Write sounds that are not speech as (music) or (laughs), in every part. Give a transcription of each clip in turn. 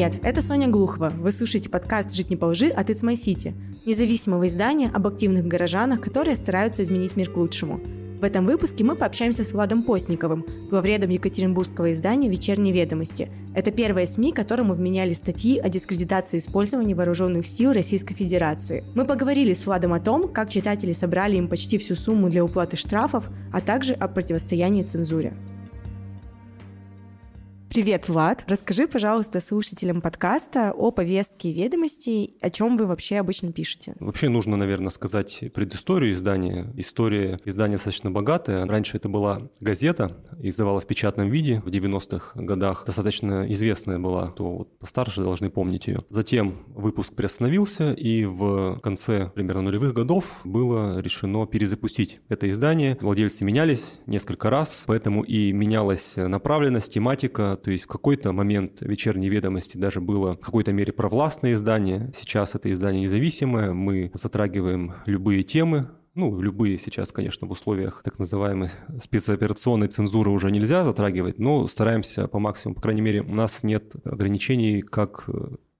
Привет, это Соня Глухова. Вы слушаете подкаст «Жить не по лжи» от It's My City, независимого издания об активных горожанах, которые стараются изменить мир к лучшему. В этом выпуске мы пообщаемся с Владом Постниковым, главредом Екатеринбургского издания «Вечерние ведомости». Это первое СМИ, которому вменяли статьи о дискредитации использования вооруженных сил Российской Федерации. Мы поговорили с Владом о том, как читатели собрали им почти всю сумму для уплаты штрафов, а также о противостоянии цензуре. Привет, Влад. Расскажи, пожалуйста, слушателям подкаста о повестке ведомостей, о чем вы вообще обычно пишете. Вообще нужно, наверное, сказать предысторию издания. История издания достаточно богатая. Раньше это была газета, издавалась в печатном виде в 90-х годах. Достаточно известная была, то вот постарше должны помнить ее. Затем выпуск приостановился, и в конце примерно нулевых годов было решено перезапустить это издание. Владельцы менялись несколько раз, поэтому и менялась направленность, тематика, то есть в какой-то момент вечерней ведомости даже было в какой-то мере провластное издание. Сейчас это издание независимое. Мы затрагиваем любые темы, ну, любые сейчас, конечно, в условиях так называемой спецоперационной цензуры уже нельзя затрагивать, но стараемся по максимуму, по крайней мере, у нас нет ограничений, как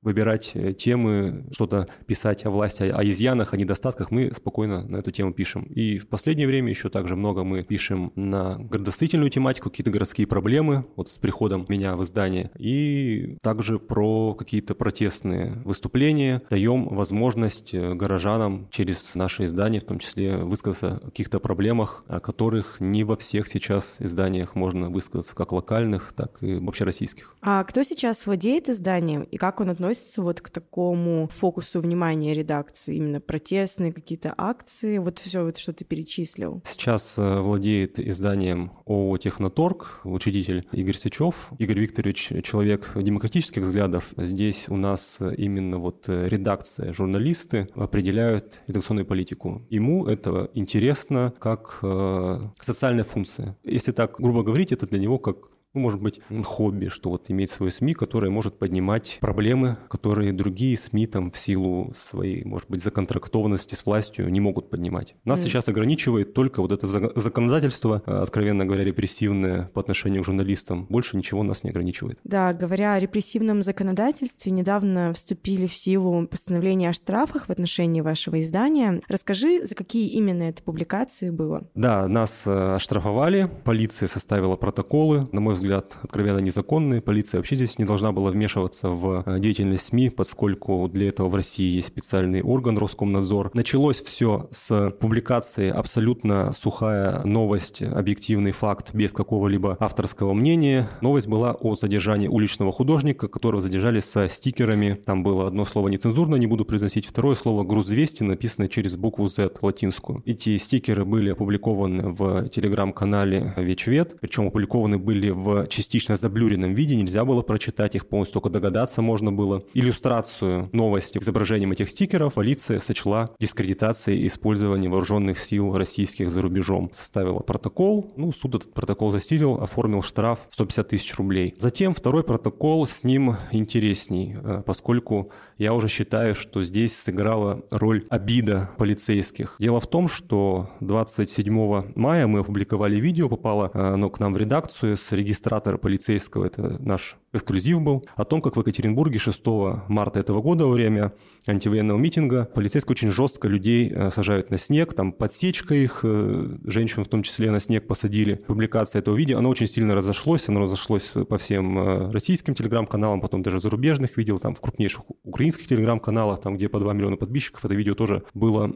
выбирать э, темы, что-то писать о власти, о изъянах, о недостатках, мы спокойно на эту тему пишем. И в последнее время еще также много мы пишем на градостроительную тематику, какие-то городские проблемы, вот с приходом меня в издание, и также про какие-то протестные выступления, даем возможность э, горожанам через наше издание, в том числе, высказаться о каких-то проблемах, о которых не во всех сейчас изданиях можно высказаться, как локальных, так и общероссийских. А кто сейчас владеет изданием и как он относится относится вот к такому фокусу внимания редакции, именно протестные какие-то акции, вот все, вот, что ты перечислил? Сейчас э, владеет изданием ООО «Техноторг», учредитель Игорь Сычев. Игорь Викторович – человек демократических взглядов. Здесь у нас именно вот редакция, журналисты определяют редакционную политику. Ему это интересно как э, социальная функция. Если так грубо говорить, это для него как ну, может быть, хобби, что вот иметь свою СМИ, которая может поднимать проблемы, которые другие СМИ там в силу своей, может быть, законтрактованности с властью не могут поднимать. Нас mm. сейчас ограничивает только вот это законодательство, э, откровенно говоря, репрессивное по отношению к журналистам. Больше ничего нас не ограничивает. Да, говоря о репрессивном законодательстве, недавно вступили в силу постановления о штрафах в отношении вашего издания. Расскажи, за какие именно это публикации было? Да, нас э, оштрафовали, полиция составила протоколы, на мой взгляд, откровенно незаконные. Полиция вообще здесь не должна была вмешиваться в э, деятельность СМИ, поскольку для этого в России есть специальный орган Роскомнадзор. Началось все с публикации абсолютно сухая новость, объективный факт, без какого-либо авторского мнения. Новость была о задержании уличного художника, которого задержали со стикерами. Там было одно слово нецензурно, не буду произносить, второе слово «груз-200», написанное через букву Z латинскую. Эти стикеры были опубликованы в телеграм-канале Вечвет, причем опубликованы были в частично заблюренном виде, нельзя было прочитать их полностью, только догадаться можно было. Иллюстрацию новости изображением этих стикеров полиция сочла дискредитацией использования вооруженных сил российских за рубежом. Составила протокол, ну, суд этот протокол застилил, оформил штраф 150 тысяч рублей. Затем второй протокол с ним интересней, э, поскольку я уже считаю, что здесь сыграла роль обида полицейских. Дело в том, что 27 мая мы опубликовали видео, попало э, оно к нам в редакцию с регистрацией регистратора полицейского, это наш эксклюзив был, о том, как в Екатеринбурге 6 марта этого года во время антивоенного митинга полицейские очень жестко людей э, сажают на снег, там подсечка их, э, женщин в том числе на снег посадили. Публикация этого видео, оно очень сильно разошлось, оно разошлось по всем э, российским телеграм-каналам, потом даже зарубежных видел, там в крупнейших украинских телеграм-каналах, там где по 2 миллиона подписчиков, это видео тоже было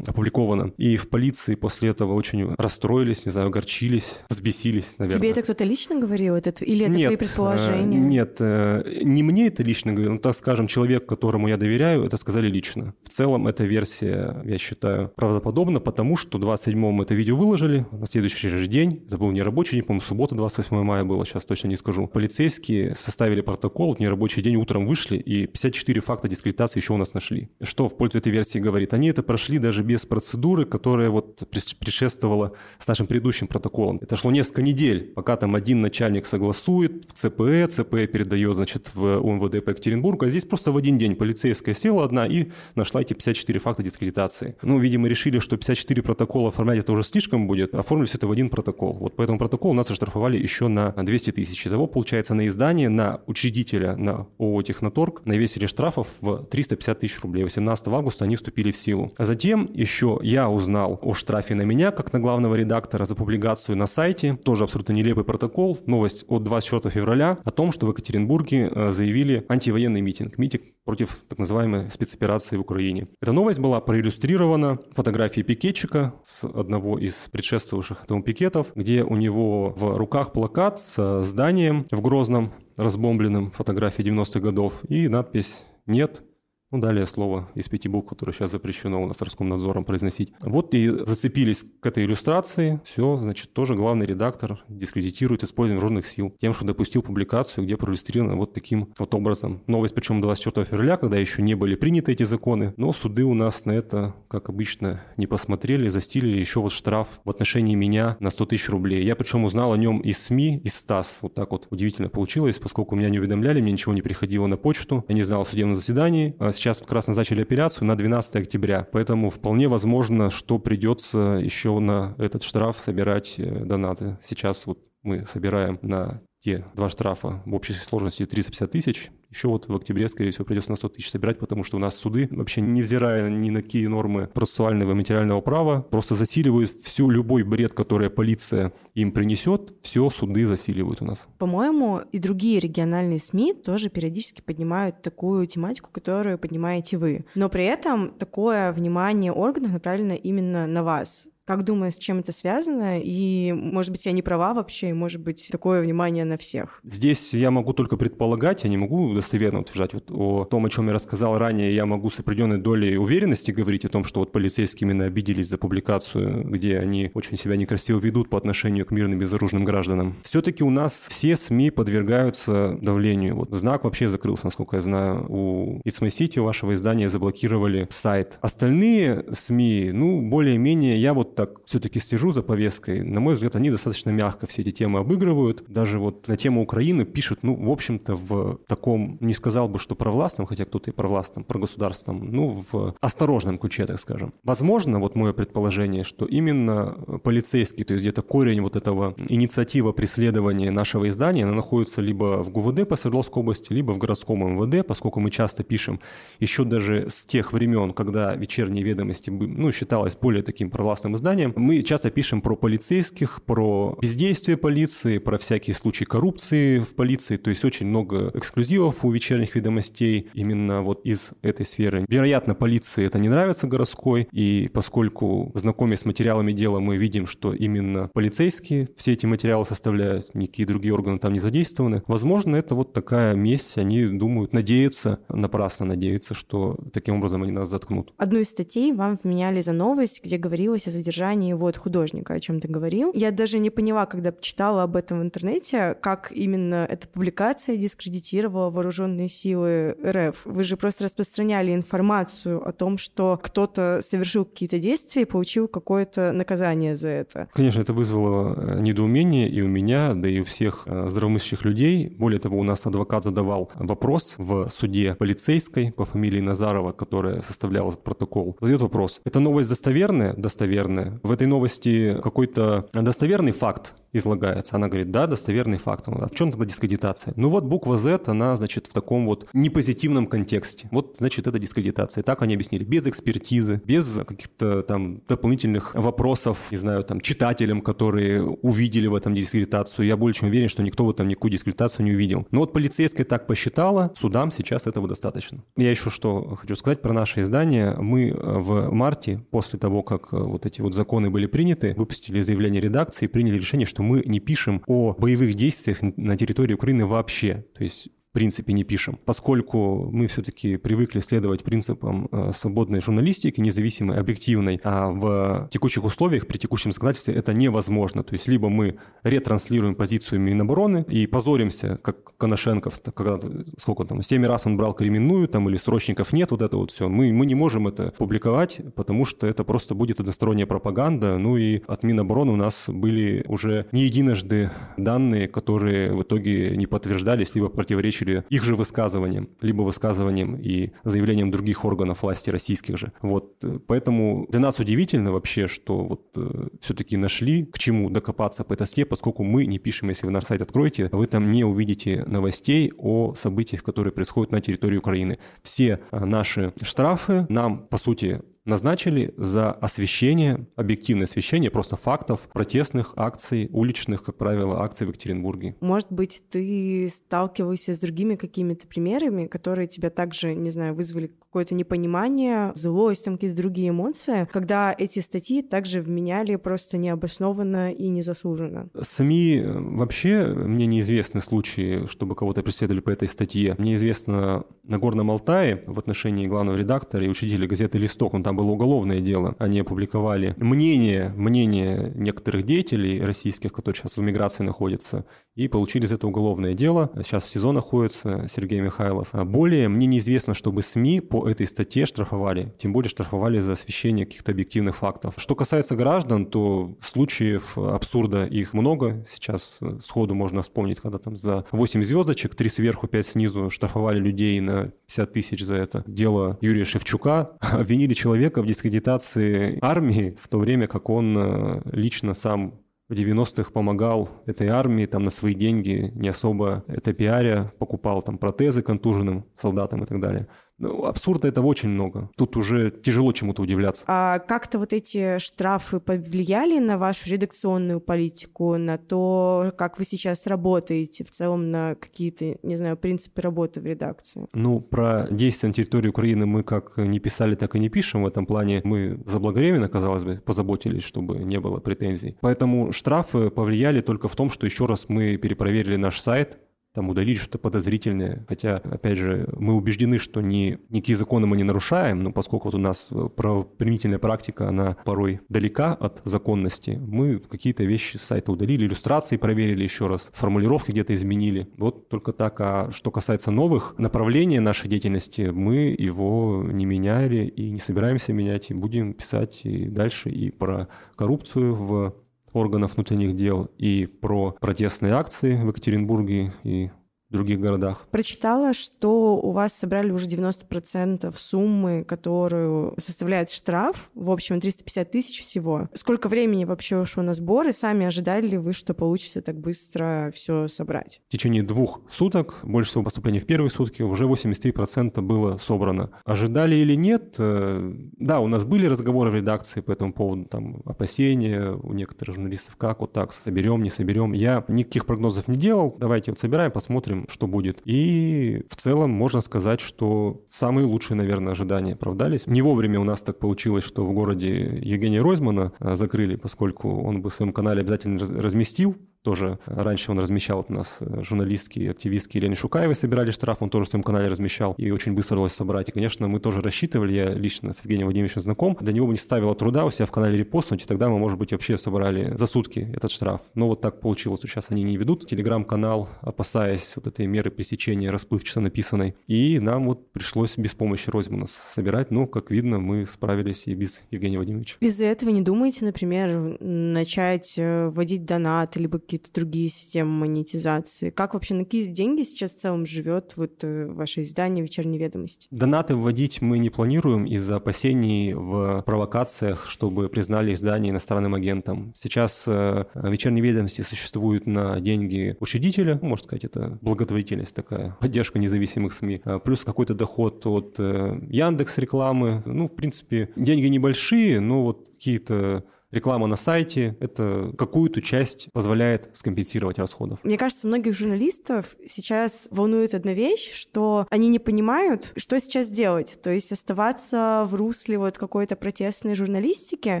опубликовано. И в полиции после этого очень расстроились, не знаю, огорчились, взбесились, наверное. Тебе это кто-то лично говорил, это, или это Нет, твои предположения? Нет, э, не мне это лично говорил, но, так скажем, человек, которому я доверяю, это сказали лично. В целом, эта версия, я считаю, правдоподобна, потому что 27-му это видео выложили, на следующий же день, это был не рабочий день, по-моему, суббота, 28 мая было, сейчас точно не скажу. Полицейские составили протокол, в нерабочий день утром вышли, и 54 факта дискредитации еще у нас нашли. Что в пользу этой версии говорит? Они это прошли даже без процедуры, которая вот предшествовала с нашим предыдущим протоколом. Это шло несколько недель, пока там один начальник начальник согласует в ЦПЭ, ЦПЭ передает, значит, в УМВД по Екатеринбургу, а здесь просто в один день полицейская села одна и нашла эти 54 факта дискредитации. Ну, видимо, решили, что 54 протокола оформлять это уже слишком будет, оформили все это в один протокол. Вот по этому протоколу нас оштрафовали еще на 200 тысяч. Итого, получается, на издание, на учредителя, на ООО «Техноторг» навесили штрафов в 350 тысяч рублей. 18 августа они вступили в силу. А затем еще я узнал о штрафе на меня, как на главного редактора, за публикацию на сайте. Тоже абсолютно нелепый протокол. Новость от 24 февраля о том, что в Екатеринбурге э, заявили антивоенный митинг. Митинг против так называемой спецоперации в Украине. Эта новость была проиллюстрирована фотографией пикетчика с одного из предшествовавших этому пикетов, где у него в руках плакат с зданием в Грозном, разбомбленным, фотографии 90-х годов, и надпись «Нет ну, далее слово из пяти букв, которое сейчас запрещено у нас Роскомнадзором произносить. Вот и зацепились к этой иллюстрации. Все, значит, тоже главный редактор дискредитирует использование вооруженных сил тем, что допустил публикацию, где проиллюстрировано вот таким вот образом. Новость, причем 24 февраля, когда еще не были приняты эти законы, но суды у нас на это, как обычно, не посмотрели, застилили еще вот штраф в отношении меня на 100 тысяч рублей. Я причем узнал о нем из СМИ, из СТАС. Вот так вот удивительно получилось, поскольку меня не уведомляли, мне ничего не приходило на почту. Я не знал о судебном заседании. Сейчас как раз назначили апелляцию на 12 октября, поэтому вполне возможно, что придется еще на этот штраф собирать э, донаты. Сейчас вот мы собираем на те два штрафа в общей сложности 350 тысяч. Еще вот в октябре, скорее всего, придется на 100 тысяч собирать, потому что у нас суды, вообще невзирая ни на какие нормы процессуального и материального права, просто засиливают всю любой бред, который полиция им принесет, все суды засиливают у нас. По-моему, и другие региональные СМИ тоже периодически поднимают такую тематику, которую поднимаете вы. Но при этом такое внимание органов направлено именно на вас. Как думаешь, с чем это связано? И, может быть, я не права вообще, и, может быть, такое внимание на всех? Здесь я могу только предполагать, я не могу достоверно утверждать. Вот о том, о чем я рассказал ранее, я могу с определенной долей уверенности говорить о том, что вот полицейские именно обиделись за публикацию, где они очень себя некрасиво ведут по отношению к мирным безоружным гражданам. Все-таки у нас все СМИ подвергаются давлению. Вот знак вообще закрылся, насколько я знаю. У Исмай-Сити, у вашего издания, заблокировали сайт. Остальные СМИ, ну, более-менее, я вот так все-таки слежу за повесткой, на мой взгляд, они достаточно мягко все эти темы обыгрывают. Даже вот на тему Украины пишут, ну, в общем-то, в таком, не сказал бы, что провластном, хотя кто-то и провластном, прогосударственном, ну, в осторожном ключе, так скажем. Возможно, вот мое предположение, что именно полицейский, то есть где-то корень вот этого инициатива преследования нашего издания, она находится либо в ГУВД по Свердловской области, либо в городском МВД, поскольку мы часто пишем еще даже с тех времен, когда вечерние ведомости, ну, считалось более таким провластным изданием. Мы часто пишем про полицейских, про бездействие полиции, про всякие случаи коррупции в полиции. То есть очень много эксклюзивов у вечерних ведомостей именно вот из этой сферы. Вероятно, полиции это не нравится городской, и поскольку знакомясь с материалами дела, мы видим, что именно полицейские все эти материалы составляют, никакие другие органы там не задействованы. Возможно, это вот такая месть, они думают, надеются, напрасно надеются, что таким образом они нас заткнут. Одну из статей вам вменяли за новость, где говорилось о задержании вот художника, о чем ты говорил. Я даже не поняла, когда читала об этом в интернете, как именно эта публикация дискредитировала вооруженные силы РФ. Вы же просто распространяли информацию о том, что кто-то совершил какие-то действия и получил какое-то наказание за это. Конечно, это вызвало э, недоумение и у меня, да и у всех э, здравомыслящих людей. Более того, у нас адвокат задавал вопрос в суде полицейской по фамилии Назарова, которая составляла этот протокол. Задает вопрос. Это новость достоверная? Достоверная в этой новости какой-то достоверный факт излагается. Она говорит, да, достоверный факт. А в чем тогда дискредитация? Ну вот буква Z, она, значит, в таком вот непозитивном контексте. Вот, значит, это дискредитация. Так они объяснили. Без экспертизы, без каких-то там дополнительных вопросов, не знаю, там, читателям, которые увидели в этом дискредитацию. Я более чем уверен, что никто в этом никакую дискредитацию не увидел. Но вот полицейская так посчитала, судам сейчас этого достаточно. Я еще что хочу сказать про наше издание. Мы в марте, после того, как вот эти вот законы были приняты, выпустили заявление редакции и приняли решение, что мы не пишем о боевых действиях на территории Украины вообще. То есть принципе не пишем, поскольку мы все-таки привыкли следовать принципам э, свободной журналистики, независимой, объективной, а в текущих условиях, при текущем законодательстве это невозможно. То есть либо мы ретранслируем позицию Минобороны и позоримся, как Коношенков, когда сколько там, семь раз он брал кременную, там, или срочников нет, вот это вот все. Мы, мы не можем это публиковать, потому что это просто будет односторонняя пропаганда. Ну и от Минобороны у нас были уже не единожды данные, которые в итоге не подтверждались, либо противоречили противоречили их же высказываниям, либо высказываниям и заявлениям других органов власти российских же. Вот, э, поэтому для нас удивительно вообще, что вот э, все-таки нашли к чему докопаться по этой поскольку мы не пишем, если вы наш сайт откроете, вы там не увидите новостей о событиях, которые происходят на территории Украины. Все э, наши штрафы нам, по сути, назначили за освещение, объективное освещение просто фактов протестных акций, уличных, как правило, акций в Екатеринбурге. Может быть, ты сталкивался с другими какими-то примерами, которые тебя также, не знаю, вызвали какое-то непонимание, злость, там какие-то другие эмоции, когда эти статьи также вменяли просто необоснованно и незаслуженно? СМИ э, вообще, мне неизвестны случаи, чтобы кого-то преследовали по этой статье. Мне известно на Горном Алтае в отношении главного редактора и учителя газеты «Листок», он там было уголовное дело, они опубликовали мнение, мнение некоторых деятелей российских, которые сейчас в миграции находятся, и получили из этого уголовное дело. Сейчас в СИЗО находится Сергей Михайлов. Более мне неизвестно, чтобы СМИ по этой статье штрафовали, тем более штрафовали за освещение каких-то объективных фактов. Что касается граждан, то случаев абсурда их много. Сейчас сходу можно вспомнить, когда там за 8 звездочек, 3 сверху, 5 снизу штрафовали людей на 50 тысяч за это. Дело Юрия Шевчука. (laughs) Обвинили человека в дискредитации армии, в то время как он э, лично сам в 90-х помогал этой армии там на свои деньги, не особо это пиаря, покупал там протезы контуженным солдатам и так далее. Ну, абсурда этого очень много. Тут уже тяжело чему-то удивляться. А как-то вот эти штрафы повлияли на вашу редакционную политику, на то, как вы сейчас работаете, в целом на какие-то, не знаю, принципы работы в редакции? Ну, про действия на территории Украины мы как не писали, так и не пишем. В этом плане мы заблаговременно, казалось бы, позаботились, чтобы не было претензий. Поэтому штрафы повлияли только в том, что еще раз мы перепроверили наш сайт, там удалить что-то подозрительное. Хотя, опять же, мы убеждены, что ни, никакие законы мы не нарушаем, но поскольку вот у нас правоприменительная практика, она порой далека от законности, мы какие-то вещи с сайта удалили, иллюстрации проверили еще раз, формулировки где-то изменили. Вот только так. А что касается новых направлений нашей деятельности, мы его не меняли и не собираемся менять, и будем писать и дальше и про коррупцию в органов внутренних дел и про протестные акции в Екатеринбурге и других городах. Прочитала, что у вас собрали уже 90% суммы, которую составляет штраф. В общем, 350 тысяч всего. Сколько времени вообще ушло на сборы? Сами ожидали ли вы, что получится так быстро все собрать? В течение двух суток, больше всего поступлений в первые сутки, уже 83% было собрано. Ожидали или нет? Э, да, у нас были разговоры в редакции по этому поводу, там, опасения у некоторых журналистов, как вот так, соберем, не соберем. Я никаких прогнозов не делал. Давайте вот собираем, посмотрим, что будет. И в целом можно сказать, что самые лучшие, наверное, ожидания оправдались. Не вовремя у нас так получилось, что в городе Евгения Ройзмана а, закрыли, поскольку он бы в своем канале обязательно разместил тоже раньше он размещал у нас э, журналистские, активистские Елене Шукаевой собирали штраф, он тоже в своем канале размещал, и очень быстро удалось собрать. И, конечно, мы тоже рассчитывали, я лично с Евгением Владимировичем знаком, для него бы не ставило труда у себя в канале репостнуть, и тогда мы, может быть, вообще собрали за сутки этот штраф. Но вот так получилось, сейчас они не ведут телеграм-канал, опасаясь вот этой меры пресечения расплывчато написанной. И нам вот пришлось без помощи Ройзмана собирать, но, как видно, мы справились и без Евгения Владимировича. Из-за этого не думаете, например, начать э, вводить донат, либо какие-то другие системы монетизации? Как вообще на какие деньги сейчас в целом живет вот э, ваше издание «Вечерние ведомости»? Донаты вводить мы не планируем из-за опасений в провокациях, чтобы признали издание иностранным агентом. Сейчас э, «Вечерние ведомости» существуют на деньги учредителя, можно сказать, это благотворительность такая, (laughs) поддержка независимых СМИ, а плюс какой-то доход от э, Яндекс рекламы. Ну, в принципе, деньги небольшие, но вот какие-то реклама на сайте — это какую-то часть позволяет скомпенсировать расходов. Мне кажется, многих журналистов сейчас волнует одна вещь, что они не понимают, что сейчас делать. То есть оставаться в русле вот какой-то протестной журналистики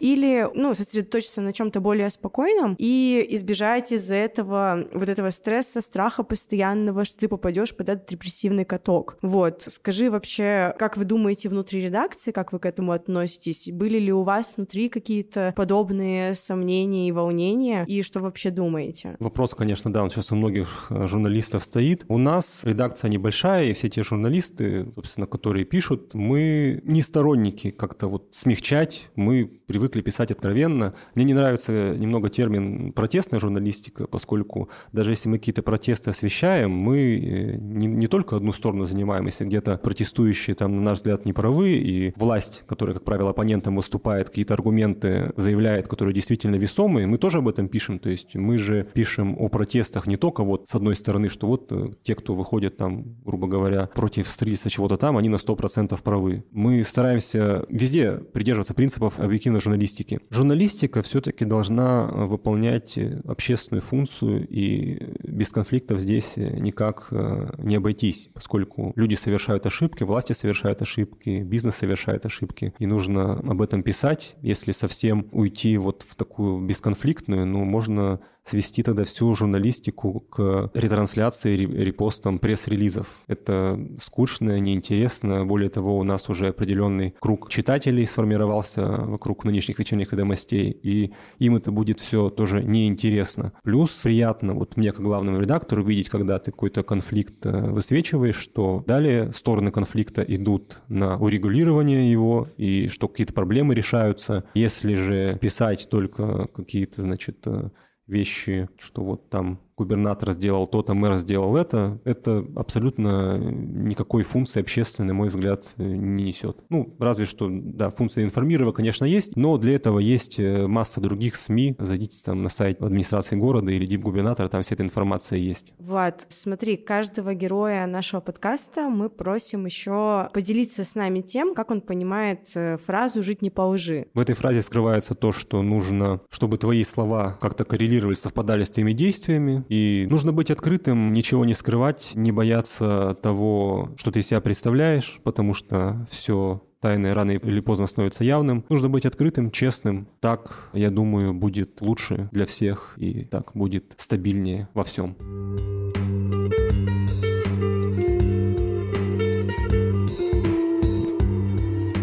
или, ну, сосредоточиться на чем-то более спокойном и избежать из-за этого вот этого стресса, страха постоянного, что ты попадешь под этот репрессивный каток. Вот. Скажи вообще, как вы думаете внутри редакции, как вы к этому относитесь? Были ли у вас внутри какие-то подобные сомнения и волнения? И что вообще думаете? Вопрос, конечно, да, он сейчас у многих э, журналистов стоит. У нас редакция небольшая, и все те журналисты, собственно, которые пишут, мы не сторонники как-то вот смягчать, мы привыкли писать откровенно. Мне не нравится немного термин протестная журналистика, поскольку даже если мы какие-то протесты освещаем, мы э, не, не только одну сторону занимаем, если где-то протестующие там, на наш взгляд, не правы, и власть, которая, как правило, оппонентом выступает, какие-то аргументы заявляет, которые действительно весомые, мы тоже об этом пишем. То есть мы же пишем о протестах не только вот с одной стороны, что вот э, те, кто выходит там, грубо говоря, против строительства чего-то там, они на 100% правы. Мы стараемся везде придерживаться принципов объективной журналистики. Журналистика все-таки должна выполнять общественную функцию, и без конфликтов здесь никак э, не обойтись, поскольку люди совершают ошибки, власти совершают ошибки, бизнес совершает ошибки, и нужно об этом писать. Если совсем уйти вот в такую бесконфликтную, ну, можно свести тогда всю журналистику к ретрансляции, репостам пресс-релизов. Это скучно, неинтересно. Более того, у нас уже определенный круг читателей сформировался вокруг нынешних вечерних ведомостей, и им это будет все тоже неинтересно. Плюс приятно вот мне, как главному редактору, видеть, когда ты какой-то конфликт э, высвечиваешь, что далее стороны конфликта идут на урегулирование его, и что какие-то проблемы решаются. Если же писать только какие-то, значит, э, вещи, что вот там губернатор сделал то-то, мэр сделал это, это абсолютно никакой функции общественной, на мой взгляд, не несет. Ну, разве что, да, функция информирования, конечно, есть, но для этого есть э, масса других СМИ. Зайдите там на сайт администрации города или дип-губернатора, там вся эта информация есть. Влад, смотри, каждого героя нашего подкаста мы просим еще поделиться с нами тем, как он понимает э, фразу «жить не по лжи». В этой фразе скрывается то, что нужно, чтобы твои слова как-то коррелировали, совпадали с твоими действиями, и нужно быть открытым, ничего не скрывать, не бояться того, что ты себя представляешь, потому что все тайное рано или поздно становится явным. Нужно быть открытым, честным. Так, я думаю, будет лучше для всех и так будет стабильнее во всем.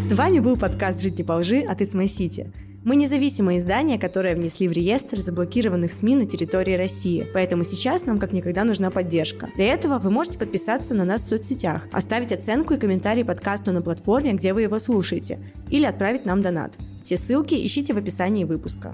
С вами был подкаст «Жить не по лжи» от My City. Мы независимое издание, которое внесли в реестр заблокированных СМИ на территории России, поэтому сейчас нам как никогда нужна поддержка. Для этого вы можете подписаться на нас в соцсетях, оставить оценку и комментарий подкасту на платформе, где вы его слушаете, или отправить нам донат. Все ссылки ищите в описании выпуска.